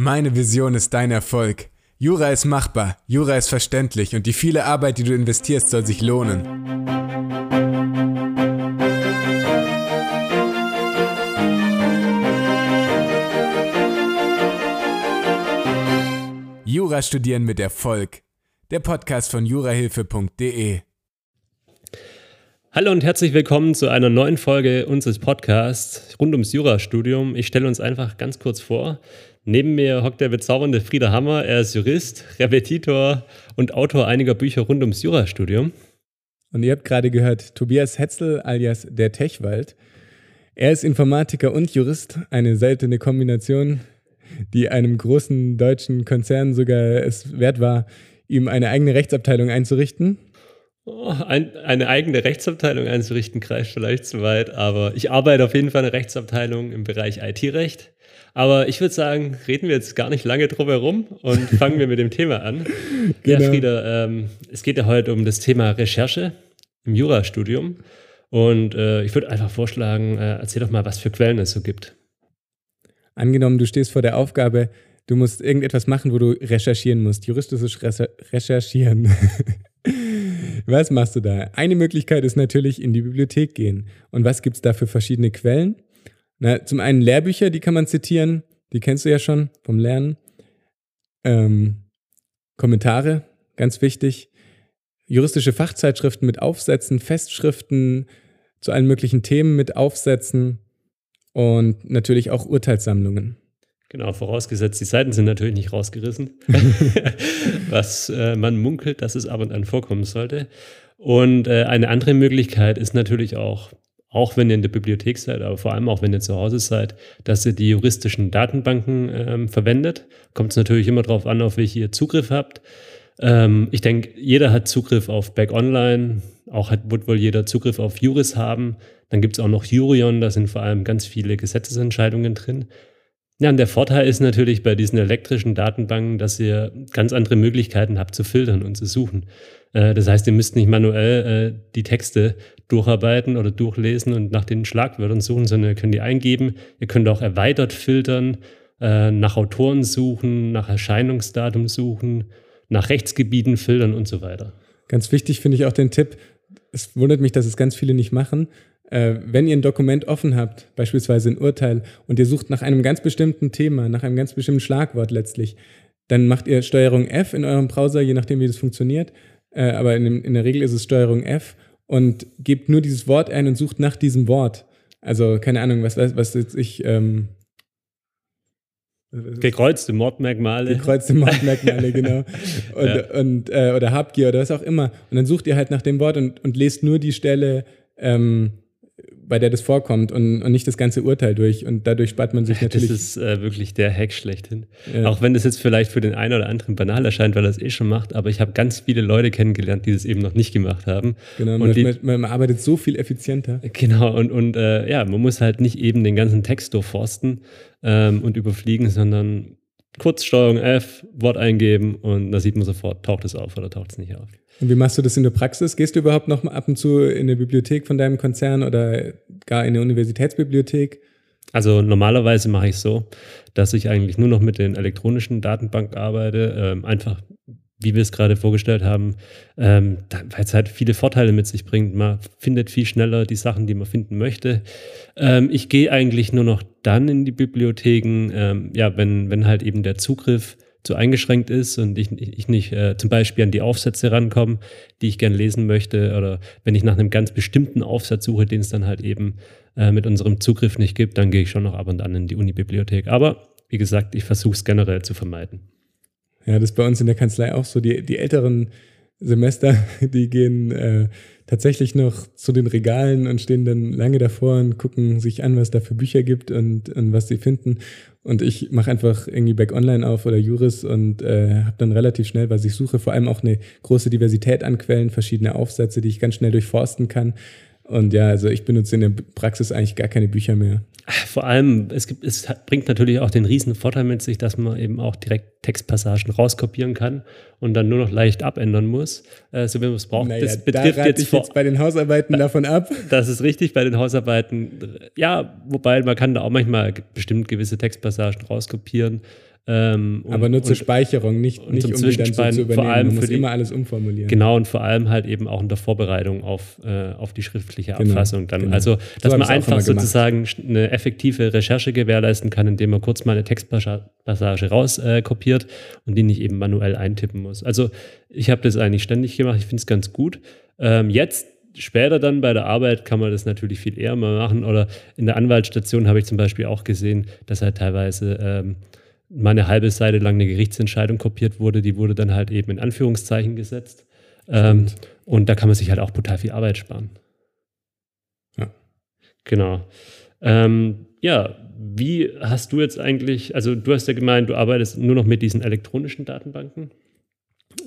Meine Vision ist dein Erfolg. Jura ist machbar, Jura ist verständlich und die viele Arbeit, die du investierst, soll sich lohnen. Jura studieren mit Erfolg. Der Podcast von jurahilfe.de. Hallo und herzlich willkommen zu einer neuen Folge unseres Podcasts rund ums Jurastudium. Ich stelle uns einfach ganz kurz vor. Neben mir hockt der bezaubernde Frieder Hammer. Er ist Jurist, Repetitor und Autor einiger Bücher rund ums Jurastudium. Und ihr habt gerade gehört, Tobias Hetzel alias der Techwald. Er ist Informatiker und Jurist, eine seltene Kombination, die einem großen deutschen Konzern sogar es wert war, ihm eine eigene Rechtsabteilung einzurichten. Oh, ein, eine eigene Rechtsabteilung einzurichten, kreist vielleicht zu weit, aber ich arbeite auf jeden Fall in einer Rechtsabteilung im Bereich IT-Recht. Aber ich würde sagen, reden wir jetzt gar nicht lange drum herum und fangen wir mit dem Thema an. Genau. Ja, Frieda, ähm, es geht ja heute um das Thema Recherche im Jurastudium. Und äh, ich würde einfach vorschlagen, äh, erzähl doch mal, was für Quellen es so gibt. Angenommen, du stehst vor der Aufgabe, du musst irgendetwas machen, wo du recherchieren musst, juristisch recherchieren. was machst du da? Eine Möglichkeit ist natürlich in die Bibliothek gehen. Und was gibt es da für verschiedene Quellen? Na, zum einen Lehrbücher, die kann man zitieren, die kennst du ja schon vom Lernen. Ähm, Kommentare, ganz wichtig. Juristische Fachzeitschriften mit Aufsätzen, Festschriften zu allen möglichen Themen mit Aufsätzen und natürlich auch Urteilssammlungen. Genau, vorausgesetzt, die Seiten sind natürlich nicht rausgerissen, was äh, man munkelt, dass es ab und an vorkommen sollte. Und äh, eine andere Möglichkeit ist natürlich auch auch wenn ihr in der Bibliothek seid, aber vor allem auch wenn ihr zu Hause seid, dass ihr die juristischen Datenbanken ähm, verwendet. Kommt es natürlich immer darauf an, auf welche ihr Zugriff habt. Ähm, ich denke, jeder hat Zugriff auf Back Online, auch hat, wird wohl jeder Zugriff auf Juris haben. Dann gibt es auch noch Jurion, da sind vor allem ganz viele Gesetzesentscheidungen drin. Ja, und der Vorteil ist natürlich bei diesen elektrischen Datenbanken, dass ihr ganz andere Möglichkeiten habt zu filtern und zu suchen. Äh, das heißt, ihr müsst nicht manuell äh, die Texte durcharbeiten oder durchlesen und nach den Schlagwörtern suchen, sondern ihr könnt die eingeben. Ihr könnt auch erweitert filtern, äh, nach Autoren suchen, nach Erscheinungsdatum suchen, nach Rechtsgebieten filtern und so weiter. Ganz wichtig finde ich auch den Tipp, es wundert mich, dass es ganz viele nicht machen. wenn ihr ein Dokument offen habt, beispielsweise ein Urteil, und ihr sucht nach einem ganz bestimmten Thema, nach einem ganz bestimmten Schlagwort letztlich, dann macht ihr Steuerung F in eurem Browser, je nachdem, wie das funktioniert äh, aber in, in, der Regel ist es Steuerung F und gebt nur dieses Wort ein und sucht nach diesem Wort. Also keine Ahnung, was, was jetzt ich. Ähm, Gekreuzte Mordmerkmale. Gekreuzte Mordmerkmale, genau. Und, ja. und äh, oder Habgier oder was auch immer. Und dann sucht ihr halt nach dem Wort und, und lest nur die Stelle, ähm, bei der das vorkommt und, und nicht das ganze Urteil durch. Und dadurch spart man sich natürlich. Das ist äh, wirklich der Hack schlechthin. Ja. Auch wenn das jetzt vielleicht für den einen oder anderen banal erscheint, weil er es eh schon macht, aber ich habe ganz viele Leute kennengelernt, die das eben noch nicht gemacht haben. Genau, und man, die, man, man arbeitet so viel effizienter. Genau, und, und äh, ja, man muss halt nicht eben den ganzen Text durchforsten ähm, und überfliegen, sondern kurz Steuerung F, Wort eingeben und da sieht man sofort, taucht es auf oder taucht es nicht auf. Und wie machst du das in der Praxis? Gehst du überhaupt noch mal ab und zu in eine Bibliothek von deinem Konzern oder gar in eine Universitätsbibliothek? Also normalerweise mache ich es so, dass ich eigentlich nur noch mit den elektronischen Datenbanken arbeite, ähm, einfach wie wir es gerade vorgestellt haben, ähm, weil es halt viele Vorteile mit sich bringt. Man findet viel schneller die Sachen, die man finden möchte. Ähm, ich gehe eigentlich nur noch dann in die Bibliotheken, ähm, ja, wenn, wenn halt eben der Zugriff zu eingeschränkt ist und ich, ich nicht äh, zum Beispiel an die Aufsätze rankomme, die ich gern lesen möchte, oder wenn ich nach einem ganz bestimmten Aufsatz suche, den es dann halt eben äh, mit unserem Zugriff nicht gibt, dann gehe ich schon noch ab und an in die Uni-Bibliothek. Aber wie gesagt, ich versuche es generell zu vermeiden. Ja, das ist bei uns in der Kanzlei auch so. Die, die älteren Semester, die gehen äh, tatsächlich noch zu den Regalen und stehen dann lange davor und gucken sich an, was da für Bücher gibt und, und was sie finden. Und ich mache einfach irgendwie Back Online auf oder Juris und äh, habe dann relativ schnell, was ich suche, vor allem auch eine große Diversität an Quellen, verschiedene Aufsätze, die ich ganz schnell durchforsten kann. Und ja, also ich benutze in der Praxis eigentlich gar keine Bücher mehr. Vor allem, es, gibt, es bringt natürlich auch den riesen Vorteil mit sich, dass man eben auch direkt Textpassagen rauskopieren kann und dann nur noch leicht abändern muss, äh, so wie man es braucht. Naja, das betrifft da jetzt, ich jetzt bei den Hausarbeiten da, davon ab. Das ist richtig, bei den Hausarbeiten. Ja, wobei man kann da auch manchmal bestimmt gewisse Textpassagen rauskopieren. Ähm, und, Aber nur zur Speicherung, nicht, und nicht um die dann so zu übernehmen. Vor allem Man muss die, immer alles umformulieren. Genau, und vor allem halt eben auch in der Vorbereitung auf, äh, auf die schriftliche genau, Abfassung dann. Genau. Also, dass so man einfach sozusagen eine effektive Recherche gewährleisten kann, indem man kurz mal eine Textpassage rauskopiert äh, und die nicht eben manuell eintippen muss. Also ich habe das eigentlich ständig gemacht, ich finde es ganz gut. Ähm, jetzt später dann bei der Arbeit kann man das natürlich viel eher mal machen. Oder in der Anwaltsstation habe ich zum Beispiel auch gesehen, dass halt teilweise ähm, mal eine halbe Seite lang eine Gerichtsentscheidung kopiert wurde, die wurde dann halt eben in Anführungszeichen gesetzt. Ähm, und da kann man sich halt auch brutal viel Arbeit sparen. Ja. Genau. Ähm, ja, wie hast du jetzt eigentlich, also du hast ja gemeint, du arbeitest nur noch mit diesen elektronischen Datenbanken.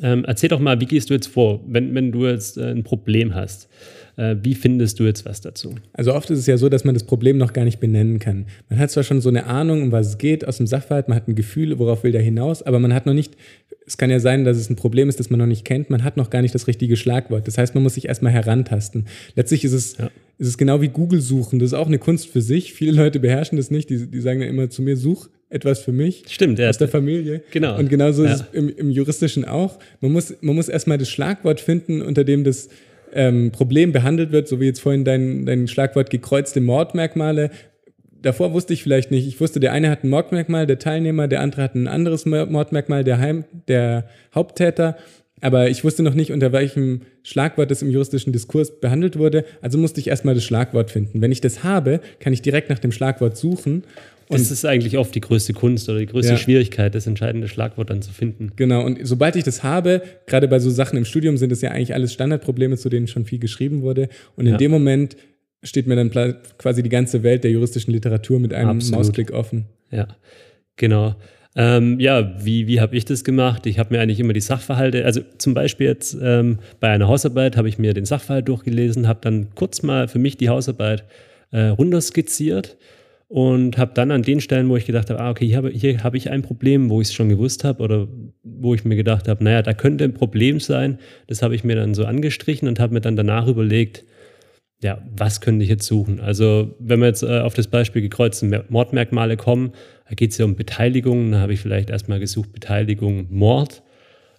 Ähm, erzähl doch mal, wie gehst du jetzt vor, wenn, wenn du jetzt äh, ein Problem hast? Äh, wie findest du jetzt was dazu? Also oft ist es ja so, dass man das Problem noch gar nicht benennen kann. Man hat zwar schon so eine Ahnung, um was es geht aus dem Sachverhalt, man hat ein Gefühl, worauf will der hinaus, aber man hat noch nicht, es kann ja sein, dass es ein Problem ist, das man noch nicht kennt, man hat noch gar nicht das richtige Schlagwort. Das heißt, man muss sich erstmal herantasten. Letztlich ist es, ja. ist es genau wie Google suchen, das ist auch eine Kunst für sich. Viele Leute beherrschen das nicht, die, die sagen ja immer zu mir, such etwas für mich. Stimmt, ja. Aus der Familie. Genau. Und genauso ja. ist es im, im Juristischen auch. Man muss, man muss erstmal das Schlagwort finden, unter dem das ähm, Problem behandelt wird, so wie jetzt vorhin dein, dein Schlagwort gekreuzte Mordmerkmale. Davor wusste ich vielleicht nicht. Ich wusste, der eine hat ein Mordmerkmal, der Teilnehmer, der andere hat ein anderes Mordmerkmal, der, Heim, der Haupttäter. Aber ich wusste noch nicht, unter welchem Schlagwort das im juristischen Diskurs behandelt wurde. Also musste ich erstmal das Schlagwort finden. Wenn ich das habe, kann ich direkt nach dem Schlagwort suchen und das ist eigentlich oft die größte Kunst oder die größte ja. Schwierigkeit, das entscheidende Schlagwort dann zu finden. Genau, und sobald ich das habe, gerade bei so Sachen im Studium sind es ja eigentlich alles Standardprobleme, zu denen schon viel geschrieben wurde. Und in ja. dem Moment steht mir dann quasi die ganze Welt der juristischen Literatur mit einem Absolut. Mausklick offen. Ja, genau. Ähm, ja, wie, wie habe ich das gemacht? Ich habe mir eigentlich immer die Sachverhalte, also zum Beispiel jetzt ähm, bei einer Hausarbeit habe ich mir den Sachverhalt durchgelesen, habe dann kurz mal für mich die Hausarbeit äh, runterskizziert und habe dann an den Stellen, wo ich gedacht habe, ah, okay, hier habe, hier habe ich ein Problem, wo ich es schon gewusst habe oder wo ich mir gedacht habe, naja, da könnte ein Problem sein, das habe ich mir dann so angestrichen und habe mir dann danach überlegt, ja, was könnte ich jetzt suchen? Also, wenn wir jetzt äh, auf das Beispiel gekreuzte Mordmerkmale kommen, da geht es ja um Beteiligung, da habe ich vielleicht erstmal gesucht, Beteiligung, Mord,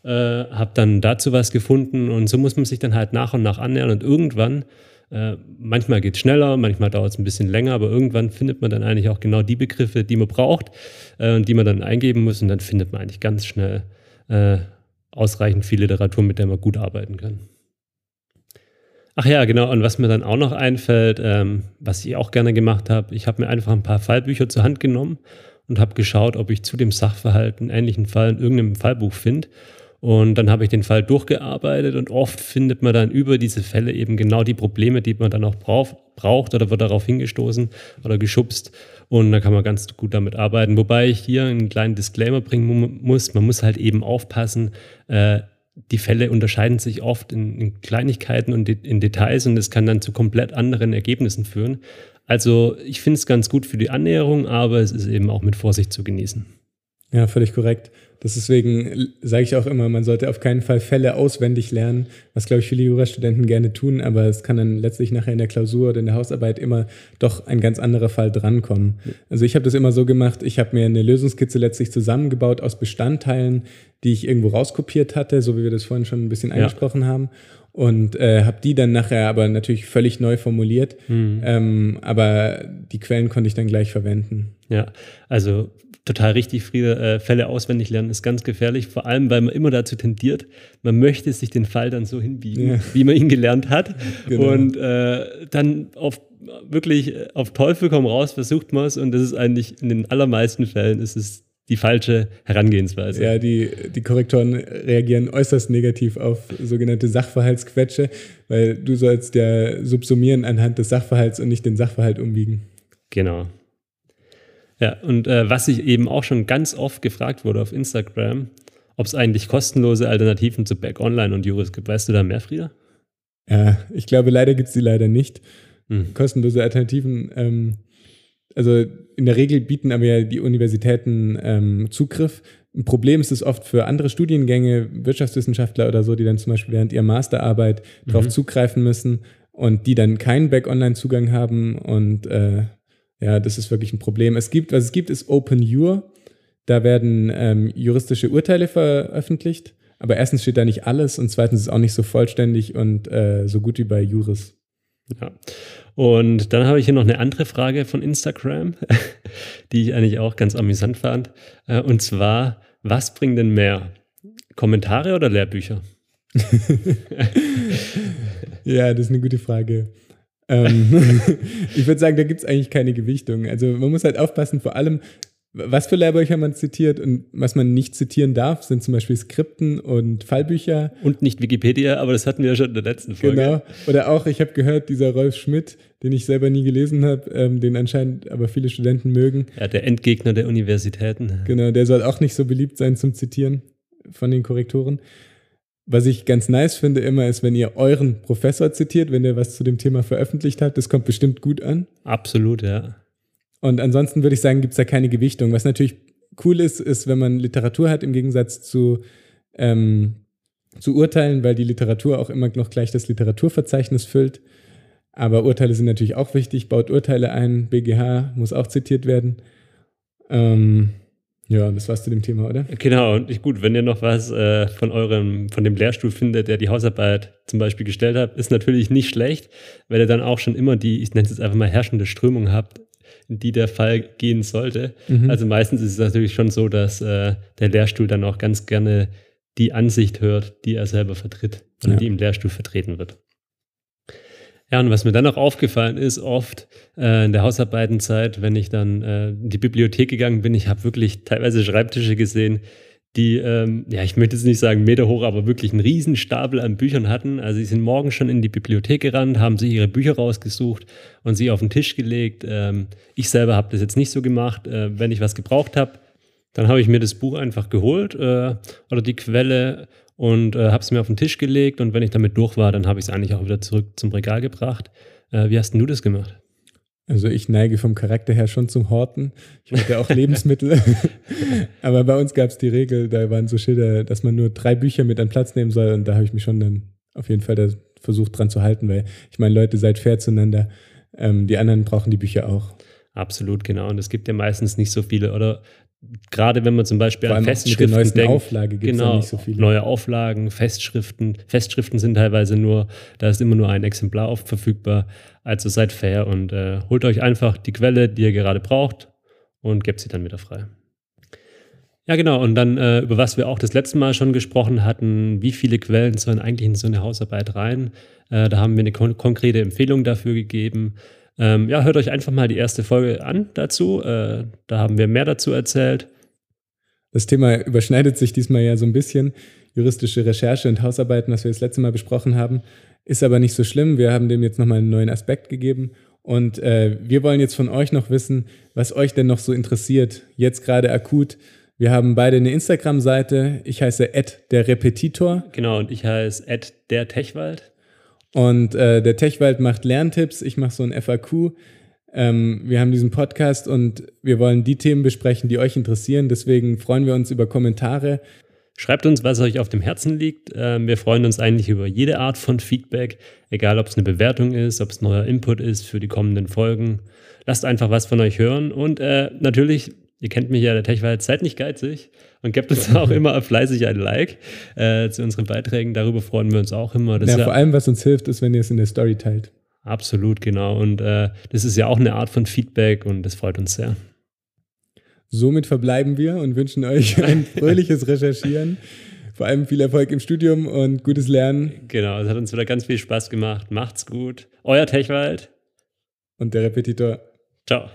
äh, habe dann dazu was gefunden und so muss man sich dann halt nach und nach annähern und irgendwann äh, manchmal geht es schneller, manchmal dauert es ein bisschen länger, aber irgendwann findet man dann eigentlich auch genau die Begriffe, die man braucht äh, und die man dann eingeben muss und dann findet man eigentlich ganz schnell äh, ausreichend viel Literatur, mit der man gut arbeiten kann. Ach ja, genau. Und was mir dann auch noch einfällt, ähm, was ich auch gerne gemacht habe, ich habe mir einfach ein paar Fallbücher zur Hand genommen und habe geschaut, ob ich zu dem Sachverhalt einen ähnlichen Fall in irgendeinem Fallbuch finde und dann habe ich den Fall durchgearbeitet und oft findet man dann über diese Fälle eben genau die Probleme, die man dann auch braucht oder wird darauf hingestoßen oder geschubst. Und da kann man ganz gut damit arbeiten. Wobei ich hier einen kleinen Disclaimer bringen muss. Man muss halt eben aufpassen, äh, die Fälle unterscheiden sich oft in, in Kleinigkeiten und in Details und es kann dann zu komplett anderen Ergebnissen führen. Also ich finde es ganz gut für die Annäherung, aber es ist eben auch mit Vorsicht zu genießen. Ja, völlig korrekt. Deswegen sage ich auch immer, man sollte auf keinen Fall Fälle auswendig lernen, was, glaube ich, viele Jurastudenten gerne tun, aber es kann dann letztlich nachher in der Klausur oder in der Hausarbeit immer doch ein ganz anderer Fall drankommen. Also ich habe das immer so gemacht, ich habe mir eine Lösungskizze letztlich zusammengebaut aus Bestandteilen, die ich irgendwo rauskopiert hatte, so wie wir das vorhin schon ein bisschen angesprochen ja. haben und äh, habe die dann nachher aber natürlich völlig neu formuliert. Mhm. Ähm, aber die Quellen konnte ich dann gleich verwenden. Ja, also total richtig, Friede. Äh, Fälle auswendig lernen ist ganz gefährlich, vor allem, weil man immer dazu tendiert, man möchte sich den Fall dann so hinbiegen, ja. wie man ihn gelernt hat. Genau. Und äh, dann auf wirklich auf Teufel komm raus versucht man es und das ist eigentlich in den allermeisten Fällen ist es die falsche Herangehensweise. Ja, die, die Korrektoren reagieren äußerst negativ auf sogenannte Sachverhaltsquetsche, weil du sollst ja subsumieren anhand des Sachverhalts und nicht den Sachverhalt umbiegen. Genau. Ja, und äh, was ich eben auch schon ganz oft gefragt wurde auf Instagram, ob es eigentlich kostenlose Alternativen zu Back Online und Juris gibt. Weißt du da mehr, Frieda? Ja, ich glaube, leider gibt es die leider nicht. Hm. Kostenlose Alternativen. Ähm, also in der Regel bieten aber ja die Universitäten ähm, Zugriff. Ein Problem ist es oft für andere Studiengänge, Wirtschaftswissenschaftler oder so, die dann zum Beispiel während ihrer Masterarbeit mhm. darauf zugreifen müssen und die dann keinen Back-Online-Zugang haben und äh, ja, das ist wirklich ein Problem. Es gibt, was es gibt, ist OpenUR. Da werden ähm, juristische Urteile veröffentlicht, aber erstens steht da nicht alles und zweitens ist es auch nicht so vollständig und äh, so gut wie bei Juris. Ja. Und dann habe ich hier noch eine andere Frage von Instagram, die ich eigentlich auch ganz amüsant fand. Äh, und zwar, was bringt denn mehr? Kommentare oder Lehrbücher? ja, das ist eine gute Frage. Ähm, ich würde sagen, da gibt es eigentlich keine Gewichtung. Also man muss halt aufpassen, vor allem, was für Lehrbücher man zitiert und was man nicht zitieren darf, sind zum Beispiel Skripten und Fallbücher. Und nicht Wikipedia, aber das hatten wir ja schon in der letzten Folge. Genau. Oder auch, ich habe gehört, dieser Rolf Schmidt, den ich selber nie gelesen habe, ähm, den anscheinend aber viele Studenten mögen. Ja, der Endgegner der Universitäten. Genau, der soll auch nicht so beliebt sein zum Zitieren von den Korrektoren. Was ich ganz nice finde immer, ist, wenn ihr euren Professor zitiert, wenn der was zu dem Thema veröffentlicht hat. Das kommt bestimmt gut an. Absolut, ja. Und ansonsten würde ich sagen, gibt es da keine Gewichtung. Was natürlich cool ist, ist, wenn man Literatur hat im Gegensatz zu, ähm, zu Urteilen, weil die Literatur auch immer noch gleich das Literaturverzeichnis füllt. Aber Urteile sind natürlich auch wichtig. Baut Urteile ein. BGH muss auch zitiert werden. Ähm, ja, das war's zu dem Thema, oder? Genau, und ich, gut, wenn ihr noch was äh, von eurem, von dem Lehrstuhl findet, der die Hausarbeit zum Beispiel gestellt hat, ist natürlich nicht schlecht, weil ihr dann auch schon immer die, ich nenne es jetzt einfach mal herrschende Strömung habt, in die der Fall gehen sollte. Mhm. Also meistens ist es natürlich schon so, dass äh, der Lehrstuhl dann auch ganz gerne die Ansicht hört, die er selber vertritt oder ja. die im Lehrstuhl vertreten wird. Ja, und was mir dann auch aufgefallen ist, oft äh, in der Hausarbeitenzeit, wenn ich dann äh, in die Bibliothek gegangen bin, ich habe wirklich teilweise Schreibtische gesehen, die, ähm, ja, ich möchte jetzt nicht sagen Meter hoch, aber wirklich einen riesen Stapel an Büchern hatten. Also sie sind morgens schon in die Bibliothek gerannt, haben sich ihre Bücher rausgesucht und sie auf den Tisch gelegt. Ähm, ich selber habe das jetzt nicht so gemacht. Äh, wenn ich was gebraucht habe, dann habe ich mir das Buch einfach geholt äh, oder die Quelle und äh, habe es mir auf den Tisch gelegt und wenn ich damit durch war, dann habe ich es eigentlich auch wieder zurück zum Regal gebracht. Äh, wie hast denn du das gemacht? Also ich neige vom Charakter her schon zum Horten. Ich hatte auch Lebensmittel. Aber bei uns gab es die Regel, da waren so Schilder, dass man nur drei Bücher mit an Platz nehmen soll. Und da habe ich mich schon dann auf jeden Fall versucht dran zu halten, weil ich meine, Leute, seid fair zueinander. Ähm, die anderen brauchen die Bücher auch. Absolut, genau. Und es gibt ja meistens nicht so viele. Oder gerade wenn man zum Beispiel an Festschriften denkt, Auflage gibt genau, nicht so viele. Neue Auflagen, Festschriften. Festschriften sind teilweise nur, da ist immer nur ein Exemplar oft verfügbar. Also seid fair und äh, holt euch einfach die Quelle, die ihr gerade braucht und gebt sie dann wieder frei. Ja, genau. Und dann, äh, über was wir auch das letzte Mal schon gesprochen hatten, wie viele Quellen sollen eigentlich in so eine Hausarbeit rein? Äh, da haben wir eine kon konkrete Empfehlung dafür gegeben. Ähm, ja, hört euch einfach mal die erste Folge an dazu. Äh, da haben wir mehr dazu erzählt. Das Thema überschneidet sich diesmal ja so ein bisschen. Juristische Recherche und Hausarbeiten, was wir das letzte Mal besprochen haben, ist aber nicht so schlimm. Wir haben dem jetzt nochmal einen neuen Aspekt gegeben. Und äh, wir wollen jetzt von euch noch wissen, was euch denn noch so interessiert, jetzt gerade akut. Wir haben beide eine Instagram-Seite. Ich heiße der Repetitor. Genau, und ich heiße der Techwald. Und äh, der Techwald macht Lerntipps, ich mache so ein FAQ. Ähm, wir haben diesen Podcast und wir wollen die Themen besprechen, die euch interessieren. Deswegen freuen wir uns über Kommentare. Schreibt uns, was euch auf dem Herzen liegt. Ähm, wir freuen uns eigentlich über jede Art von Feedback, egal ob es eine Bewertung ist, ob es neuer Input ist für die kommenden Folgen. Lasst einfach was von euch hören und äh, natürlich Ihr kennt mich ja, der Tech war jetzt Zeit nicht geizig und gebt uns auch immer fleißig ein Like äh, zu unseren Beiträgen. Darüber freuen wir uns auch immer. Das ja, ja, vor allem, was uns hilft, ist, wenn ihr es in der Story teilt. Absolut, genau. Und äh, das ist ja auch eine Art von Feedback und das freut uns sehr. Somit verbleiben wir und wünschen euch ein fröhliches Recherchieren. Vor allem viel Erfolg im Studium und gutes Lernen. Genau, es hat uns wieder ganz viel Spaß gemacht. Macht's gut. Euer Techwald. Und der Repetitor. Ciao.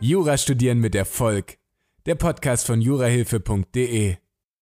Jura studieren mit Erfolg. Der Podcast von jurahilfe.de